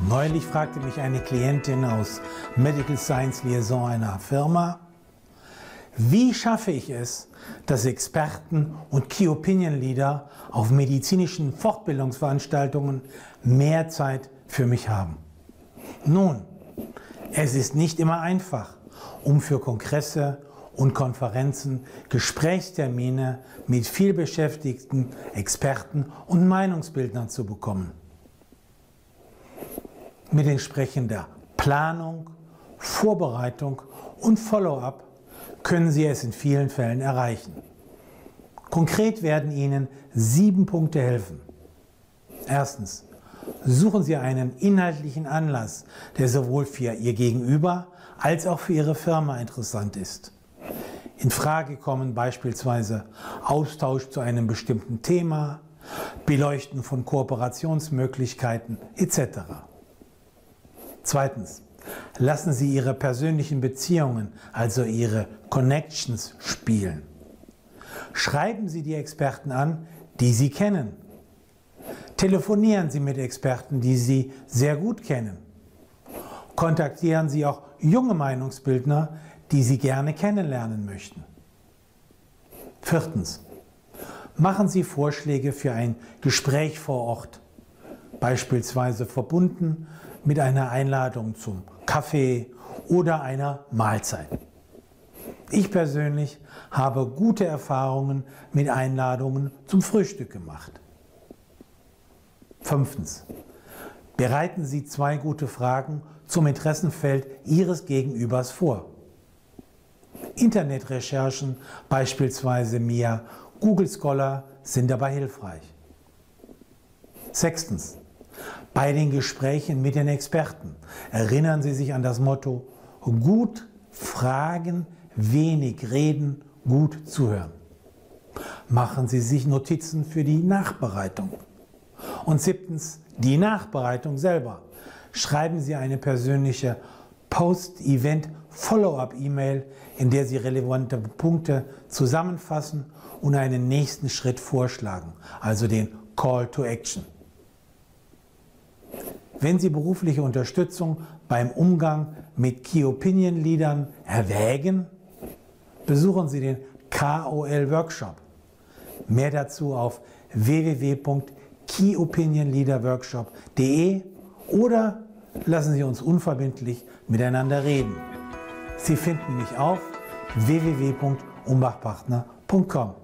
Neulich fragte mich eine Klientin aus Medical Science Liaison einer Firma, wie schaffe ich es, dass Experten und Key Opinion Leader auf medizinischen Fortbildungsveranstaltungen mehr Zeit für mich haben? Nun, es ist nicht immer einfach, um für Kongresse und Konferenzen Gesprächstermine mit vielbeschäftigten Experten und Meinungsbildnern zu bekommen. Mit entsprechender Planung, Vorbereitung und Follow-up können Sie es in vielen Fällen erreichen. Konkret werden Ihnen sieben Punkte helfen. Erstens, suchen Sie einen inhaltlichen Anlass, der sowohl für Ihr Gegenüber als auch für Ihre Firma interessant ist. In Frage kommen beispielsweise Austausch zu einem bestimmten Thema, Beleuchten von Kooperationsmöglichkeiten etc. Zweitens, lassen Sie Ihre persönlichen Beziehungen, also Ihre Connections, spielen. Schreiben Sie die Experten an, die Sie kennen. Telefonieren Sie mit Experten, die Sie sehr gut kennen. Kontaktieren Sie auch junge Meinungsbildner, die Sie gerne kennenlernen möchten. Viertens. Machen Sie Vorschläge für ein Gespräch vor Ort, beispielsweise verbunden mit einer Einladung zum Kaffee oder einer Mahlzeit. Ich persönlich habe gute Erfahrungen mit Einladungen zum Frühstück gemacht. Fünftens. Bereiten Sie zwei gute Fragen zum Interessenfeld Ihres Gegenübers vor. Internetrecherchen, beispielsweise MIA, Google Scholar, sind dabei hilfreich. Sechstens. Bei den Gesprächen mit den Experten erinnern Sie sich an das Motto, gut fragen, wenig reden, gut zuhören. Machen Sie sich Notizen für die Nachbereitung. Und siebtens, die Nachbereitung selber. Schreiben Sie eine persönliche Post-Event-Follow-up-E-Mail, in der Sie relevante Punkte zusammenfassen und einen nächsten Schritt vorschlagen, also den Call to Action. Wenn Sie berufliche Unterstützung beim Umgang mit Key Opinion Leadern erwägen, besuchen Sie den KOL Workshop. Mehr dazu auf www.keyopinionleaderworkshop.de oder lassen Sie uns unverbindlich miteinander reden. Sie finden mich auf www.umbachpartner.com.